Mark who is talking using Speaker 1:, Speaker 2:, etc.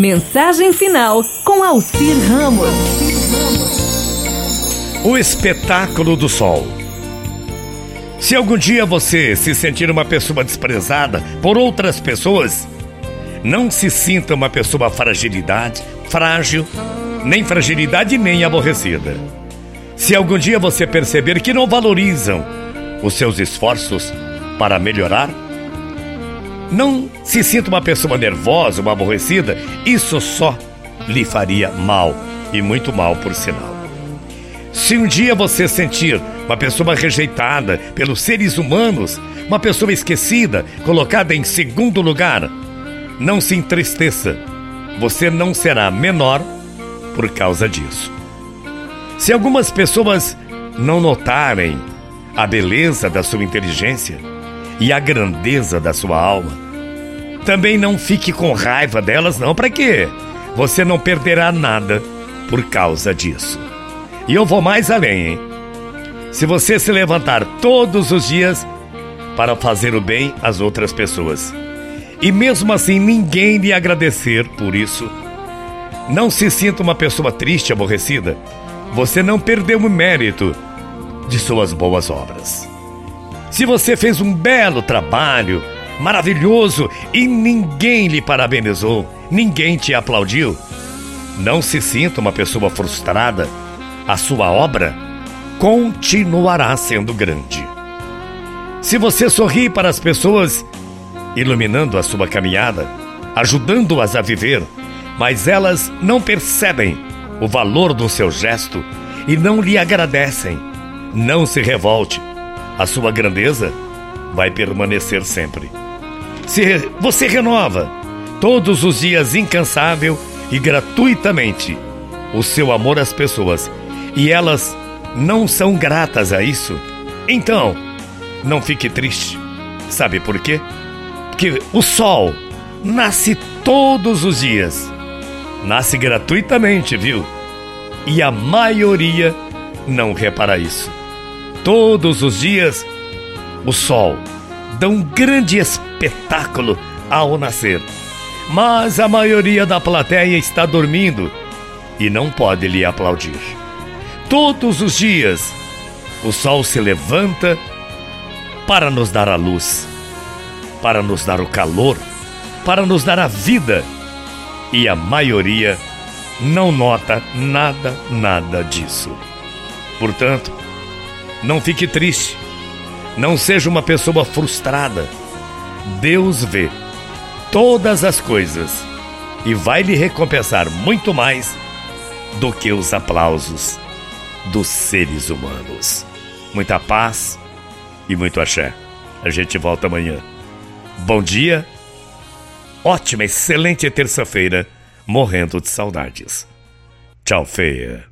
Speaker 1: Mensagem final com Alcir Ramos.
Speaker 2: O espetáculo do sol. Se algum dia você se sentir uma pessoa desprezada por outras pessoas, não se sinta uma pessoa fragilidade, frágil, nem fragilidade nem aborrecida. Se algum dia você perceber que não valorizam os seus esforços para melhorar, não se sinta uma pessoa nervosa, uma aborrecida, isso só lhe faria mal e muito mal por sinal. Se um dia você sentir uma pessoa rejeitada pelos seres humanos, uma pessoa esquecida, colocada em segundo lugar, não se entristeça. Você não será menor por causa disso. Se algumas pessoas não notarem a beleza da sua inteligência e a grandeza da sua alma, também não fique com raiva delas, não. Para quê? Você não perderá nada por causa disso. E eu vou mais além, hein? Se você se levantar todos os dias para fazer o bem às outras pessoas, e mesmo assim ninguém lhe agradecer por isso, não se sinta uma pessoa triste, aborrecida. Você não perdeu o mérito de suas boas obras. Se você fez um belo trabalho, maravilhoso, e ninguém lhe parabenizou, ninguém te aplaudiu, não se sinta uma pessoa frustrada. A sua obra continuará sendo grande. Se você sorri para as pessoas, iluminando a sua caminhada, ajudando-as a viver, mas elas não percebem o valor do seu gesto e não lhe agradecem, não se revolte. A sua grandeza vai permanecer sempre. Se você renova todos os dias incansável e gratuitamente o seu amor às pessoas e elas não são gratas a isso, então não fique triste. Sabe por quê? Porque o sol nasce todos os dias. Nasce gratuitamente, viu? E a maioria não repara isso. Todos os dias, o sol dá um grande espetáculo ao nascer. Mas a maioria da plateia está dormindo e não pode lhe aplaudir. Todos os dias, o sol se levanta para nos dar a luz, para nos dar o calor, para nos dar a vida. E a maioria não nota nada, nada disso. Portanto, não fique triste. Não seja uma pessoa frustrada. Deus vê todas as coisas e vai lhe recompensar muito mais do que os aplausos dos seres humanos. Muita paz e muito axé. A gente volta amanhã. Bom dia, ótima, excelente terça-feira, morrendo de saudades. Tchau, feia.